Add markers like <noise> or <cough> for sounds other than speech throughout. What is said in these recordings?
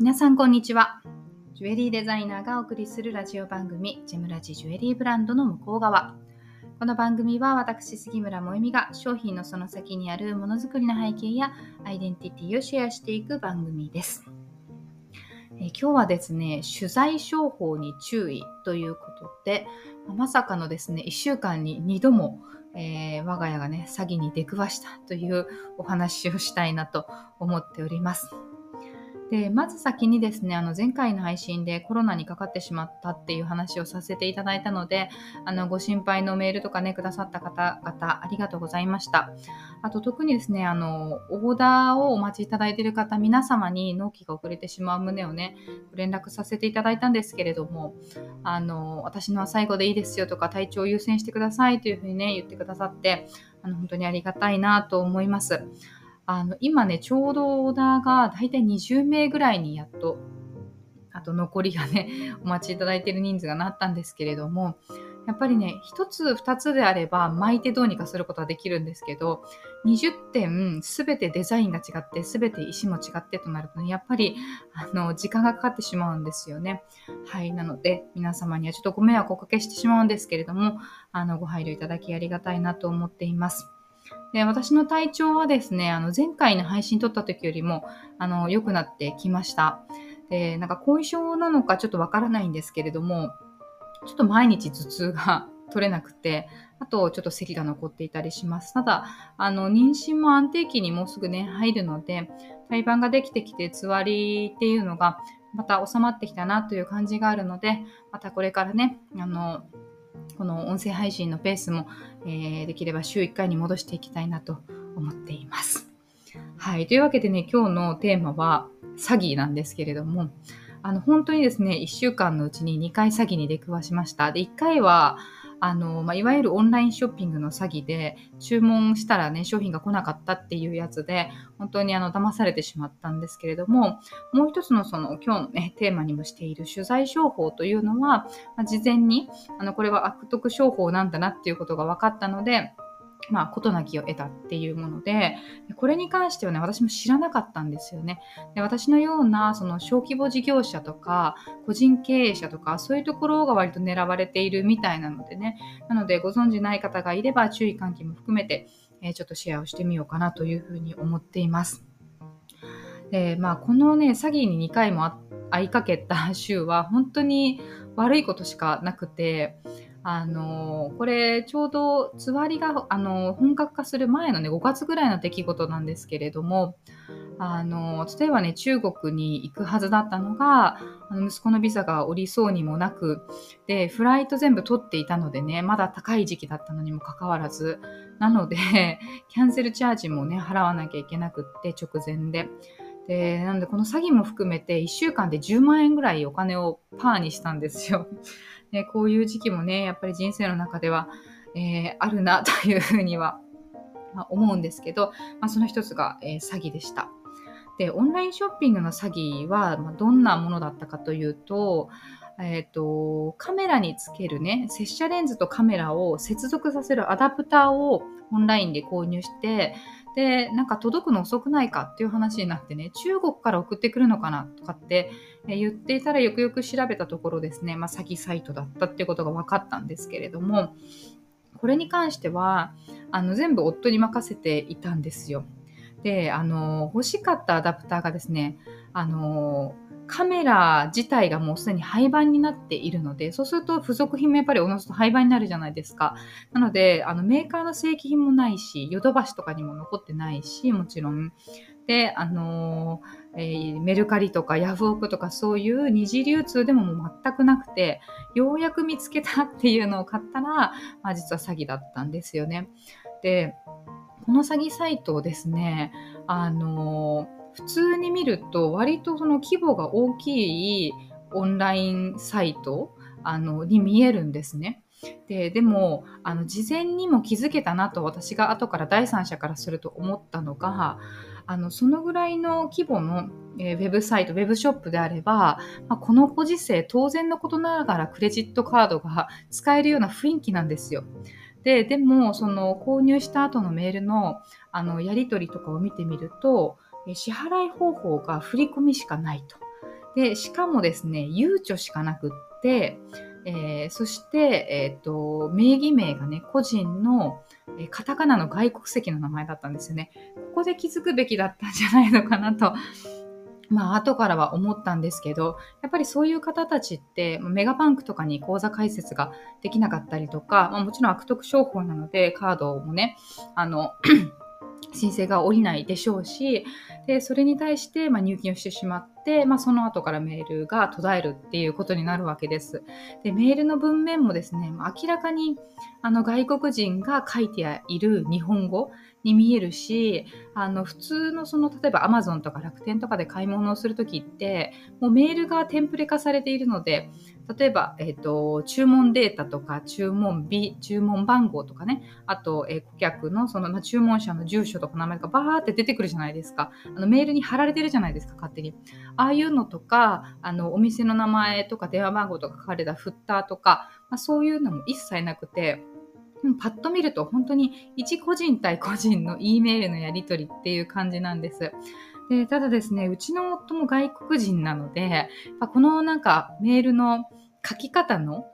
皆さんこんにちは。ジュエリーデザイナーがお送りするラジオ番組ジェムラジジュエリーブランドの向こう側。この番組は私杉村萌実が商品のその先にあるものづくりの背景やアイデンティティをシェアしていく番組です。え今日はですね取材商法に注意ということでまさかのですね1週間に2度もえー、我が家がね、詐欺に出くわしたというお話をしたいなと思っております。でまず先にですねあの前回の配信でコロナにかかってしまったっていう話をさせていただいたのであのご心配のメールとかねくださった方々ありがとうございました。あと特にですねあのオーダーをお待ちいただいている方皆様に納期が遅れてしまう旨をね連絡させていただいたんですけれどもあの私のは最後でいいですよとか体調を優先してくださいというふうにね言ってくださってあの本当にありがたいなと思います。あの今ねちょうどオーダーがだいたい20名ぐらいにやっとあと残りがね <laughs> お待ちいただいてる人数がなったんですけれどもやっぱりね1つ2つであれば巻いてどうにかすることはできるんですけど20点全てデザインが違って全て石も違ってとなるとねやっぱりあの時間がかかってしまうんですよね。はいなので皆様にはちょっとご迷惑をおかけしてしまうんですけれどもあのご配慮いただきありがたいなと思っています。で私の体調はですね、あの前回の配信撮った時よりもあの良くなってきました。で、なんか後遺症なのかちょっとわからないんですけれども、ちょっと毎日頭痛が <laughs> 取れなくて、あとちょっと咳が残っていたりします。ただ、あの妊娠も安定期にもうすぐね、入るので、胎盤ができてきて、つわりっていうのがまた収まってきたなという感じがあるので、またこれからね、あの、この音声配信のペースも、えー、できれば週1回に戻していきたいなと思っています。はい。というわけでね、今日のテーマは詐欺なんですけれども、あの、本当にですね、1週間のうちに2回詐欺に出くわしました。で、1回は、あの、まあ、いわゆるオンラインショッピングの詐欺で、注文したらね、商品が来なかったっていうやつで、本当にあの、騙されてしまったんですけれども、もう一つのその、今日のね、テーマにもしている取材商法というのは、まあ、事前に、あの、これは悪徳商法なんだなっていうことが分かったので、まあ、事なきを得たっていうもので、これに関してはね、私も知らなかったんですよね。で私のような、その小規模事業者とか、個人経営者とか、そういうところが割と狙われているみたいなのでね、なのでご存知ない方がいれば、注意喚起も含めて、え、ちょっとシェアをしてみようかなというふうに思っています。で、まあ、このね、詐欺に2回も会 <laughs> いかけた週は、本当に悪いことしかなくて、あのこれちょうどつわりがあの本格化する前のね5月ぐらいの出来事なんですけれどもあの例えばね中国に行くはずだったのがあの息子のビザが降りそうにもなくでフライト全部取っていたのでねまだ高い時期だったのにもかかわらずなのでキャンセルチャージもね払わなきゃいけなくって直前で。でなのでこの詐欺も含めて1週間で10万円ぐらいお金をパーにしたんですよ。ね、こういう時期もね、やっぱり人生の中では、えー、あるなというふうには、ま、思うんですけど、まあ、その一つが、えー、詐欺でした。で、オンラインショッピングの詐欺は、ま、どんなものだったかというと、えーと、カメラにつけるね接写レンズとカメラを接続させるアダプターをオンラインで購入してでなんか届くの遅くないかっていう話になってね中国から送ってくるのかなとかって言っていたらよくよく調べたところですね、まあ、詐欺サイトだったっていうことが分かったんですけれどもこれに関してはあの全部夫に任せていたんですよ。であの欲しかったアダプターがですねあのカメラ自体がもうすでに廃盤になっているので、そうすると付属品もやっぱりおのずと廃盤になるじゃないですか。なので、あのメーカーの正規品もないし、ヨドバシとかにも残ってないし、もちろん。で、あのー、えー、メルカリとかヤフオクとかそういう二次流通でももう全くなくて、ようやく見つけたっていうのを買ったら、まあ、実は詐欺だったんですよね。で、この詐欺サイトをですね、あのー普通に見ると割とその規模が大きいオンラインサイトあのに見えるんですね。ででもあの事前にも気づけたなと私が後から第三者からすると思ったのがあのそのぐらいの規模の、えー、ウェブサイトウェブショップであれば、まあ、このご時世当然のことながらクレジットカードが使えるような雰囲気なんですよ。ででもその購入した後のメールのあのやり取りとかを見てみると支払い方法が振り込みしかないと。で、しかもですね、ゆうちょしかなくって、えー、そして、えっ、ー、と、名義名がね、個人の、え、カタカナの外国籍の名前だったんですよね。ここで気づくべきだったんじゃないのかなと。<laughs> まあ、後からは思ったんですけど、やっぱりそういう方たちって、メガバンクとかに口座開設ができなかったりとか、まあ、もちろん悪徳商法なので、カードもね、あの、申請が下りないでしょうし、でそれに対して、まあ、入金をしてしまって、まあ、その後からメールが途絶えるっていうことになるわけです。でメールの文面もですね、明らかにあの外国人が書いている日本語に見えるしあの普通のその例えば Amazon とか楽天とかで買い物をするときってもうメールがテンプレ化されているので例えば、えーと、注文データとか注文日注文番号とかね。あと、えー、顧客のその、ま、注文者の住所とか名前がバーって出てくるじゃないですか。あのメールに貼られてるじゃないですか勝手に。ああいうのとかあのお店の名前とか電話番号とか書かれたフッターとか、まあ、そういうのも一切なくてパッと見ると本当に一個人対個人の E メールのやり取りっていう感じなんです。でただですね、うちの夫も外国人なので、このなんかメールの書き方の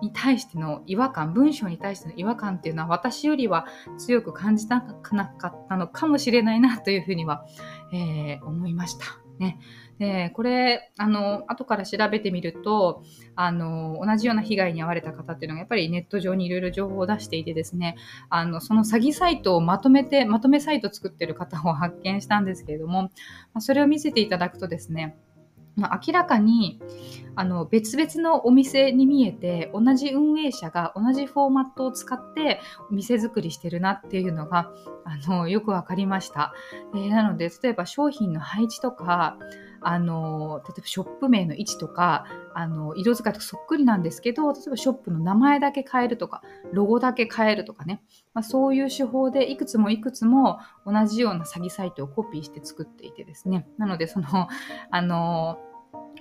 に対しての違和感、文章に対しての違和感っていうのは私よりは強く感じたなかったのかもしれないなというふうには、えー、思いました。ね。で、これ、あの、後から調べてみると、あの、同じような被害に遭われた方っていうのが、やっぱりネット上にいろいろ情報を出していてですね、あの、その詐欺サイトをまとめて、まとめサイトを作ってる方を発見したんですけれども、それを見せていただくとですね、まあ、明らかにあの別々のお店に見えて同じ運営者が同じフォーマットを使ってお店作りしてるなっていうのがあのよく分かりました。え、なので例えば商品の配置とかあの例えばショップ名の位置とかあの色使いとかそっくりなんですけど例えばショップの名前だけ変えるとかロゴだけ変えるとかね、まあ、そういう手法でいくつもいくつも同じような詐欺サイトをコピーして作っていてですねなのでそのあの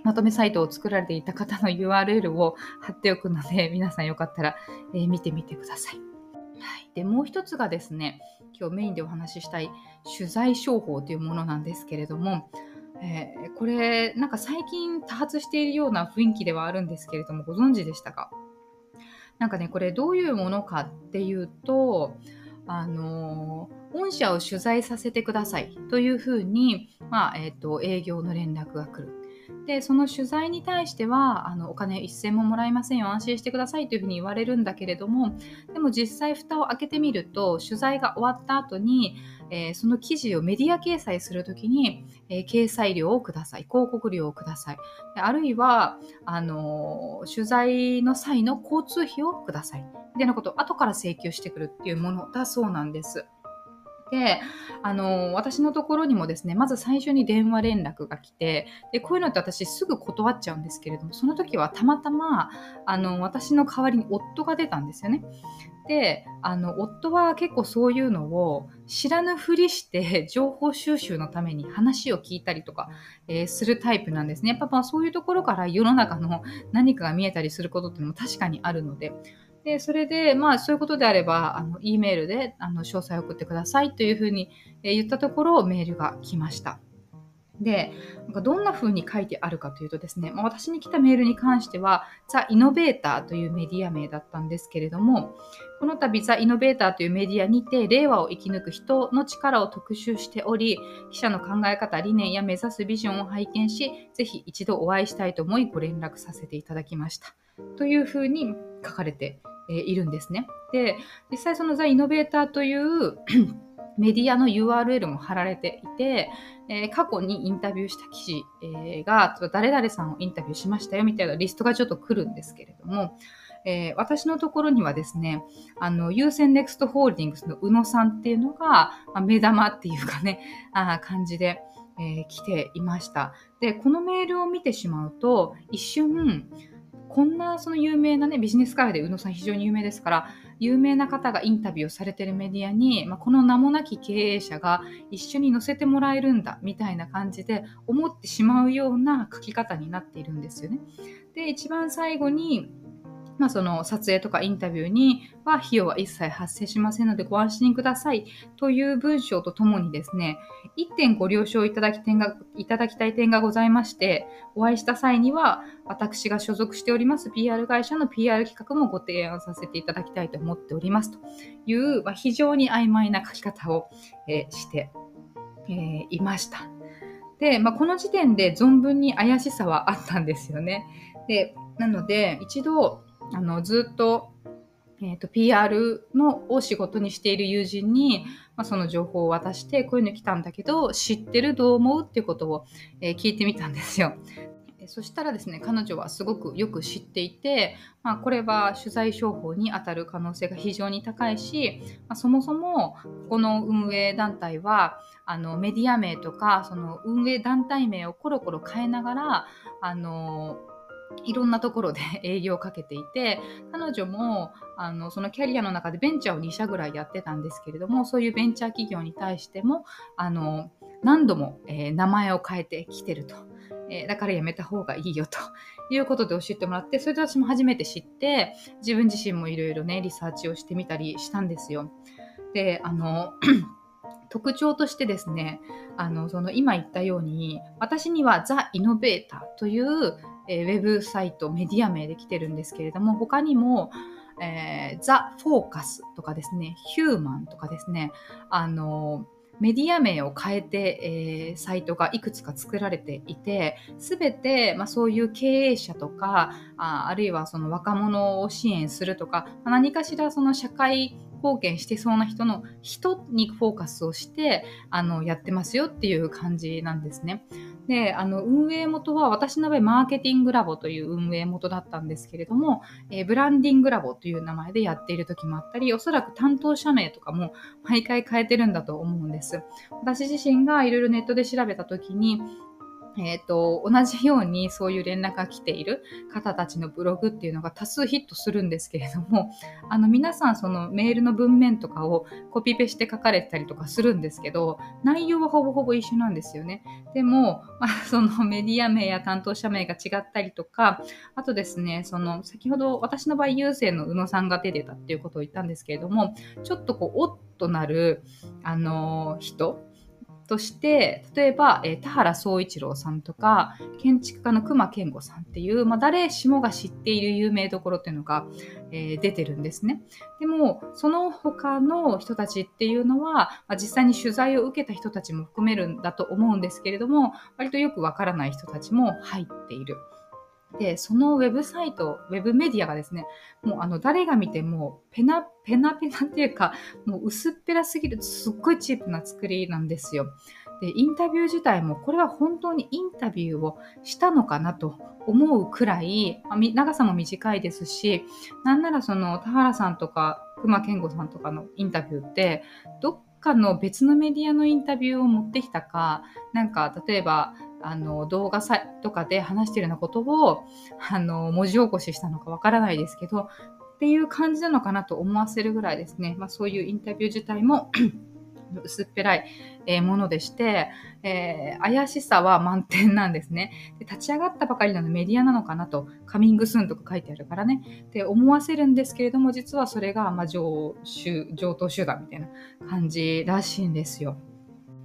まとめサイトを作られていた方の URL を貼っておくので <laughs> 皆さんよかったら、えー、見てみてください。はい、でもう一つがですね今日メインでお話ししたい取材商法というものなんですけれどもえー、これなんか最近多発しているような雰囲気ではあるんですけれどもご存知でしたか？なんかねこれどういうものかっていうとあの御社を取材させてくださいというふうに、まあえーと営業の連絡が来る。でその取材に対してはあのお金一銭ももらえませんよ安心してくださいというふうに言われるんだけれどもでも実際蓋を開けてみると取材が終わった後に、えー、その記事をメディア掲載するときに、えー、掲載料をください広告料をくださいあるいはあの取材の際の交通費をくださいみたいなことを後から請求してくるっていうものだそうなんです。であの私のところにもですねまず最初に電話連絡が来てでこういうのって私すぐ断っちゃうんですけれどもその時はたまたまあの私の代わりに夫が出たんですよね。であの夫は結構そういうのを知らぬふりして情報収集のために話を聞いたりとか、えー、するタイプなんですね。やっぱまあそういうところから世の中の何かが見えたりすることっていうのも確かにあるのでで、それで、まあ、そういうことであれば、あの、E メールで、あの、詳細を送ってくださいというふうに言ったところ、メールが来ました。で、なんかどんな風に書いてあるかというとですね、まあ、私に来たメールに関しては、ザ・イノベーターというメディア名だったんですけれども、この度ザ・イノベーターというメディアにて、令和を生き抜く人の力を特集しており、記者の考え方、理念や目指すビジョンを拝見し、ぜひ一度お会いしたいと思いご連絡させていただきました。というふうに書かれてえいるんですね。で、実際そのザ・イノベーターという <coughs> メディアの URL も貼られていて、えー、過去にインタビューした記事、えー、が、誰々さんをインタビューしましたよみたいなリストがちょっと来るんですけれども、えー、私のところにはですね、あの、優先ネクストホールディングスの宇野さんっていうのが、まあ、目玉っていうかね、あ感じで、え来ていました。で、このメールを見てしまうと、一瞬、こんなその有名なね、ビジネス界で宇野さん非常に有名ですから、有名な方がインタビューをされてるメディアに、まあ、この名もなき経営者が一緒に載せてもらえるんだみたいな感じで思ってしまうような書き方になっているんですよね。で、一番最後に、まあ、その撮影とかインタビューには費用は一切発生しませんのでご安心くださいという文章とともにですね、1点ご了承いただき点がいただきたい点がございまして、お会いした際には私が所属しております PR 会社の PR 企画もご提案させていただきたいと思っておりますという、まあ、非常に曖昧な書き方を、えー、して、えー、いました。で、まあ、この時点で存分に怪しさはあったんですよね。で、なので、一度、あの、ずっと、えっ、ー、と、PR のを仕事にしている友人に、まあ、その情報を渡して、こういうの来たんだけど、知ってるどう思うっていうことを、えー、聞いてみたんですよ。そしたらですね、彼女はすごくよく知っていて、まあ、これは取材商法に当たる可能性が非常に高いし、まあ、そもそもこの運営団体はあのメディア名とかその運営団体名をコロコロ変えながらあのいろんなところで <laughs> 営業をかけていて彼女もあのそのキャリアの中でベンチャーを2社ぐらいやってたんですけれどもそういうベンチャー企業に対してもあの何度も、えー、名前を変えてきてると、えー、だからやめた方がいいよと <laughs> いうことで教えてもらってそれで私も初めて知って自分自身もいろいろねリサーチをしてみたりしたんですよ。であの <clears throat> 特徴としてですねあのその今言ったように私にはザ・イノベーターというえー、ウェブサイト、メディア名で来てるんですけれども、他にも、えー、ザ・フォーカスとかですね、ヒューマンとかですね、あのメディア名を変えて、えー、サイトがいくつか作られていて、すべて、まあ、そういう経営者とか、ああるいはその若者を支援するとか、何かしらその社会貢献してそうな人の人にフォーカスをしてあのやってますよっていう感じなんですね。であの運営元は私の場合マーケティングラボという運営元だったんですけれども、えー、ブランディングラボという名前でやっている時もあったりおそらく担当者名とかも毎回変えてるんだと思うんです。私自身がいろいろネットで調べた時にえっ、ー、と、同じようにそういう連絡が来ている方たちのブログっていうのが多数ヒットするんですけれども、<laughs> あの、皆さんそのメールの文面とかをコピペして書かれてたりとかするんですけど、内容はほぼほぼ一緒なんですよね。でも、<laughs> まあ、そのメディア名や担当者名が違ったりとか、あとですね、その、先ほど私の場合、優勢の宇野さんが出てたっていうことを言ったんですけれども、ちょっとこう、おっとなる、あの、人、として、例えば、えー、田原総一郎さんとか、建築家の熊健吾さんっていう、まあ、誰しもが知っている有名どころっていうのが、えー、出てるんですね。でも、その他の人たちっていうのは、まあ、実際に取材を受けた人たちも含めるんだと思うんですけれども、割とよくわからない人たちも入っている。で、そのウェブサイト、ウェブメディアがですね、もうあの誰が見てもペナペナペナっていうか、もう薄っぺらすぎる、すっごいチープな作りなんですよ。で、インタビュー自体も、これは本当にインタビューをしたのかなと思うくらい、長さも短いですし、なんならその田原さんとか熊健吾さんとかのインタビューって、どっかの別のメディアのインタビューを持ってきたか、なんか例えばあの動画さとかで話してるようなことをあの文字起こししたのかわからないですけどっていう感じなのかなと思わせるぐらいですね、まあ、そういうインタビュー自体も <laughs> 薄っぺらい、えものでして、えー、怪しさは満点なんですねで。立ち上がったばかりなのメディアなのかなと、カミングスーンとか書いてあるからね、って思わせるんですけれども、実はそれが、まあ、上上等手段みたいな感じらしいんですよ。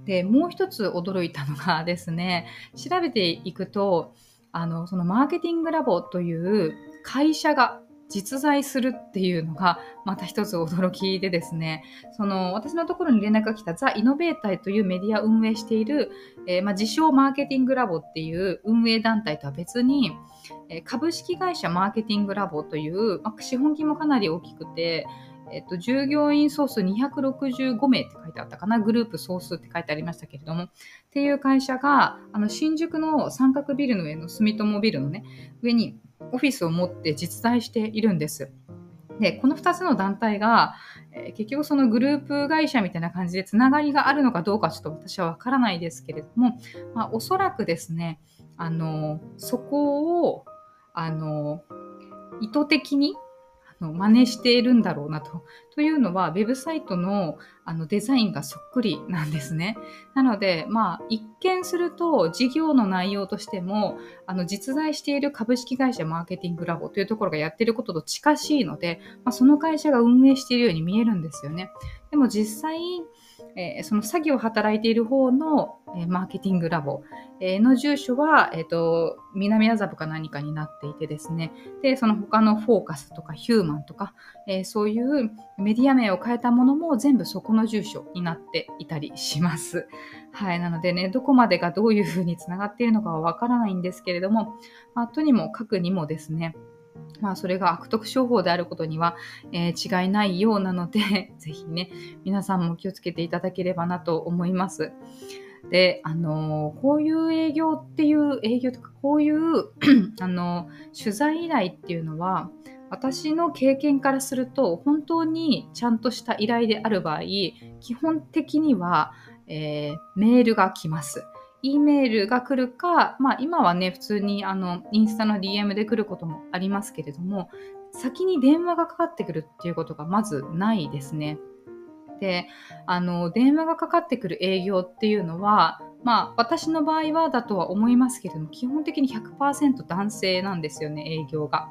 で、もう一つ驚いたのがですね、調べていくと、あの、そのマーケティングラボという会社が実在するっていうのがまた一つ驚きでですね、その私のところに連絡が来たザ・イノベータイというメディアを運営している、えー、まあ、自称マーケティングラボっていう運営団体とは別に、えー、株式会社マーケティングラボという、まあ、資本金もかなり大きくて、えっと、従業員総数265名って書いてあったかな、グループ総数って書いてありましたけれども、っていう会社が、あの、新宿の三角ビルの上の住友ビルのね、上にオフィスを持って実在しているんです。で、この2つの団体が、えー、結局そのグループ会社みたいな感じでつながりがあるのかどうかちょっと私はわからないですけれども、まあ、おそらくですね、あの、そこを、あの、意図的にの真似しているんだろうなと。というのは、ウェブサイトのあのデザインがそっくりなんですね。なので、まあ、一見すると事業の内容としても、あの実在している株式会社マーケティングラボというところがやっていることと近しいので、まあ、その会社が運営しているように見えるんですよね。でも実際、えー、その作業を働いている方の、えー、マーケティングラボ、えー、の住所は、えーと、南麻布か何かになっていてですね、で、その他のフォーカスとかヒューマンとか、えー、そういうメディア名を変えたものも全部そこの住所になっていたりします。はい。なのでね、どこまでがどういうふうにつながっているのかはわからないんですけれども、まあ、とにもかくにもですね、まあ、それが悪徳商法であることには、えー、違いないようなので、<laughs> ぜひね、皆さんも気をつけていただければなと思います。で、あのー、こういう営業っていう、営業とか、こういう <clears throat> あのー、取材依頼っていうのは、私の経験からすると、本当にちゃんとした依頼である場合、基本的には、えー、メールが来ます。E メールが来るか、まあ今はね、普通にあの、インスタの DM で来ることもありますけれども、先に電話がかかってくるっていうことがまずないですね。で、あの、電話がかかってくる営業っていうのは、まあ私の場合はだとは思いますけれども、基本的に100%男性なんですよね、営業が。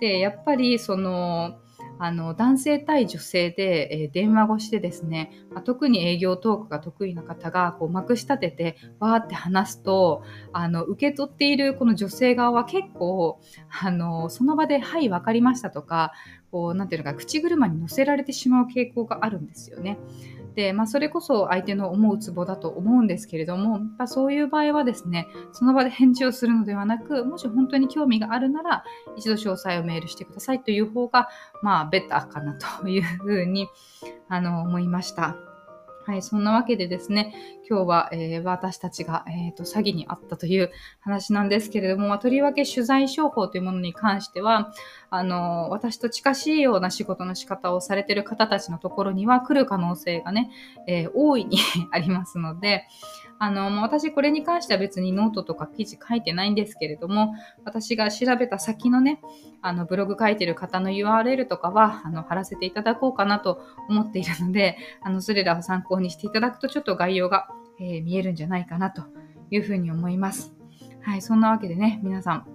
で、やっぱりその、あの男性対女性で、え、電話越しでですね、ま、特に営業トークが得意な方がこうまくし立ててわーって話すとあの受け取っているこの女性側は結構あのその場で「はい分かりました」とかこうなんていうのか口車に乗せられてしまう傾向があるんですよね。で、まあ、それこそ相手の思うツボだと思うんですけれども、まあ、そういう場合はですね、その場で返事をするのではなく、もし本当に興味があるなら、一度詳細をメールしてくださいという方が、まあ、ベターかなというふうに、あの、思いました。はい、そんなわけでですね、今日は、えー、私たちが、えーと、詐欺にあったという話なんですけれども、まあ、とりわけ取材商法というものに関しては、あの、私と近しいような仕事の仕方をされている方たちのところには来る可能性がね、えー、大いに <laughs> ありますので、あの、もう私これに関しては別にノートとか記事書いてないんですけれども、私が調べた先のね、あの、ブログ書いてる方の URL とかは、あの、貼らせていただこうかなと思っているので、あの、それらを参考にしていただくとちょっと概要が、えー、見えるんじゃないかなというふうに思います。はい、そんなわけでね、皆さん、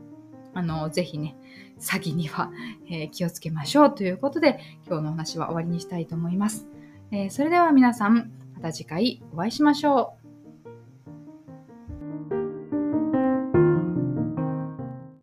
あの、ぜひね、詐欺には、えー、気をつけましょうということで、今日のお話は終わりにしたいと思います。えー、それでは皆さん、また次回お会いしましょう。